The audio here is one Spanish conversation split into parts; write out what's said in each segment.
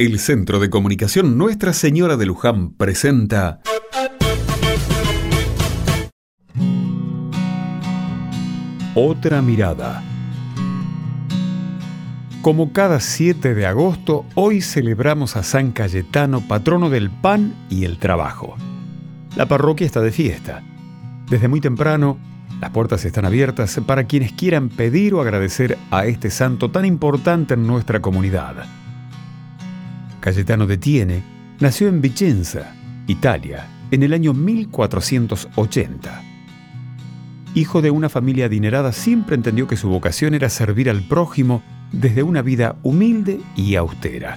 El Centro de Comunicación Nuestra Señora de Luján presenta Otra mirada. Como cada 7 de agosto, hoy celebramos a San Cayetano, patrono del pan y el trabajo. La parroquia está de fiesta. Desde muy temprano, las puertas están abiertas para quienes quieran pedir o agradecer a este santo tan importante en nuestra comunidad. Cayetano de Tiene nació en Vicenza, Italia, en el año 1480. Hijo de una familia adinerada, siempre entendió que su vocación era servir al prójimo desde una vida humilde y austera.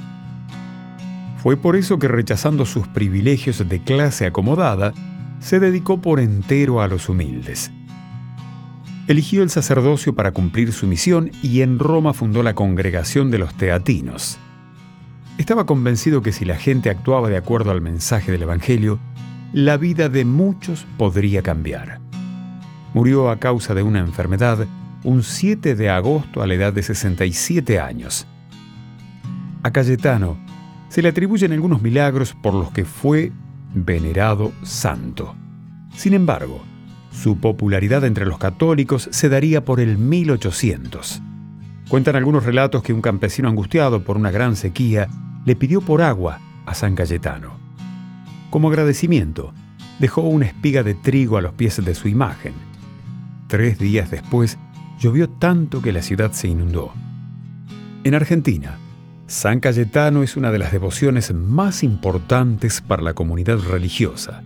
Fue por eso que rechazando sus privilegios de clase acomodada, se dedicó por entero a los humildes. Eligió el sacerdocio para cumplir su misión y en Roma fundó la congregación de los teatinos. Estaba convencido que si la gente actuaba de acuerdo al mensaje del Evangelio, la vida de muchos podría cambiar. Murió a causa de una enfermedad un 7 de agosto a la edad de 67 años. A Cayetano se le atribuyen algunos milagros por los que fue venerado santo. Sin embargo, su popularidad entre los católicos se daría por el 1800. Cuentan algunos relatos que un campesino angustiado por una gran sequía le pidió por agua a San Cayetano. Como agradecimiento, dejó una espiga de trigo a los pies de su imagen. Tres días después, llovió tanto que la ciudad se inundó. En Argentina, San Cayetano es una de las devociones más importantes para la comunidad religiosa.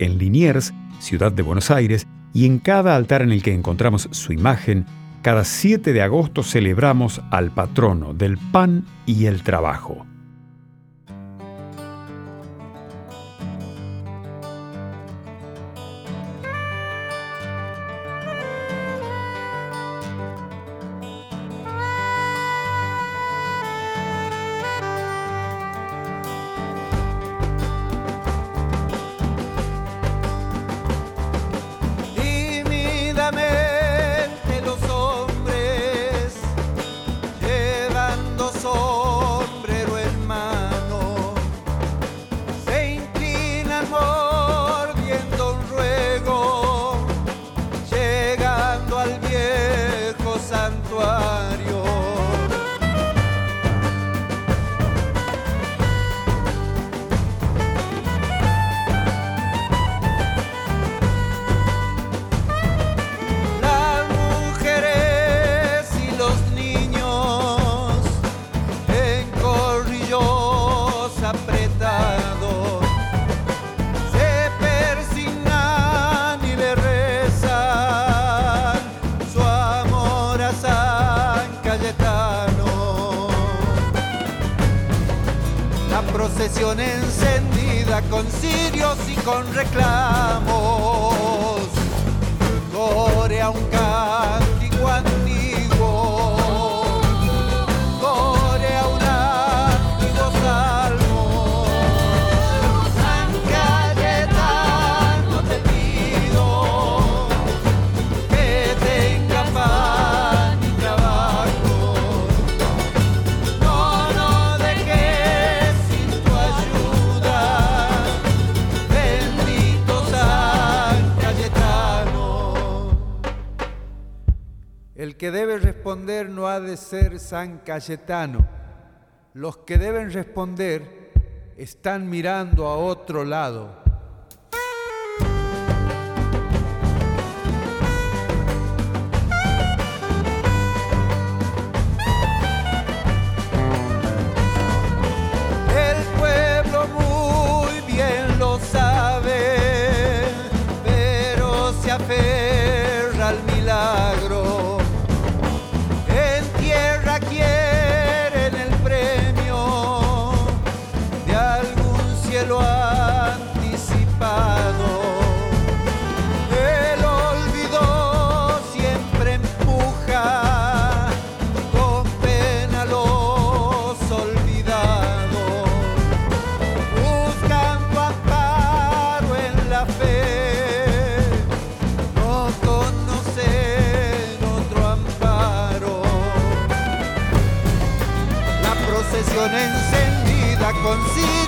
En Liniers, ciudad de Buenos Aires, y en cada altar en el que encontramos su imagen, cada 7 de agosto celebramos al patrono del pan y el trabajo. histoire encendida con cirios y con reclamos. Corea un cántico que debe responder no ha de ser San Cayetano. Los que deben responder están mirando a otro lado. aferra al milagro.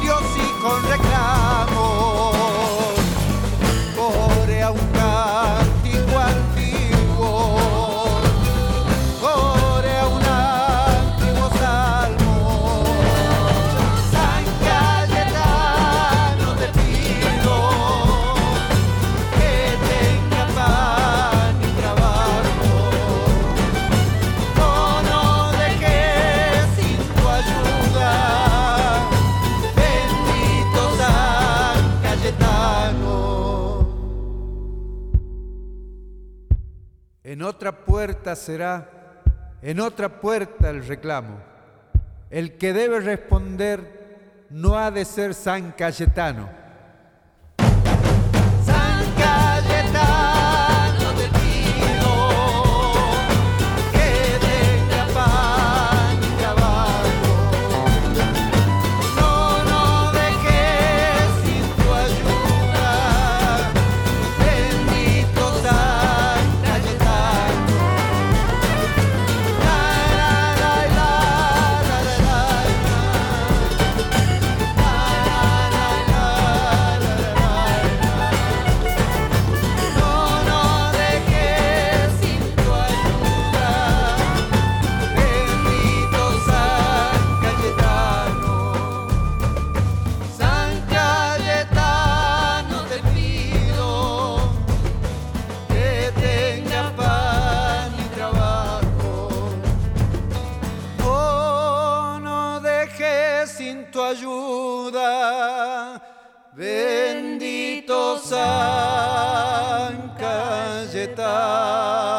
serios y con reclamos. Otra puerta será, en otra puerta el reclamo. El que debe responder no ha de ser San Cayetano Bendito San Cayetano.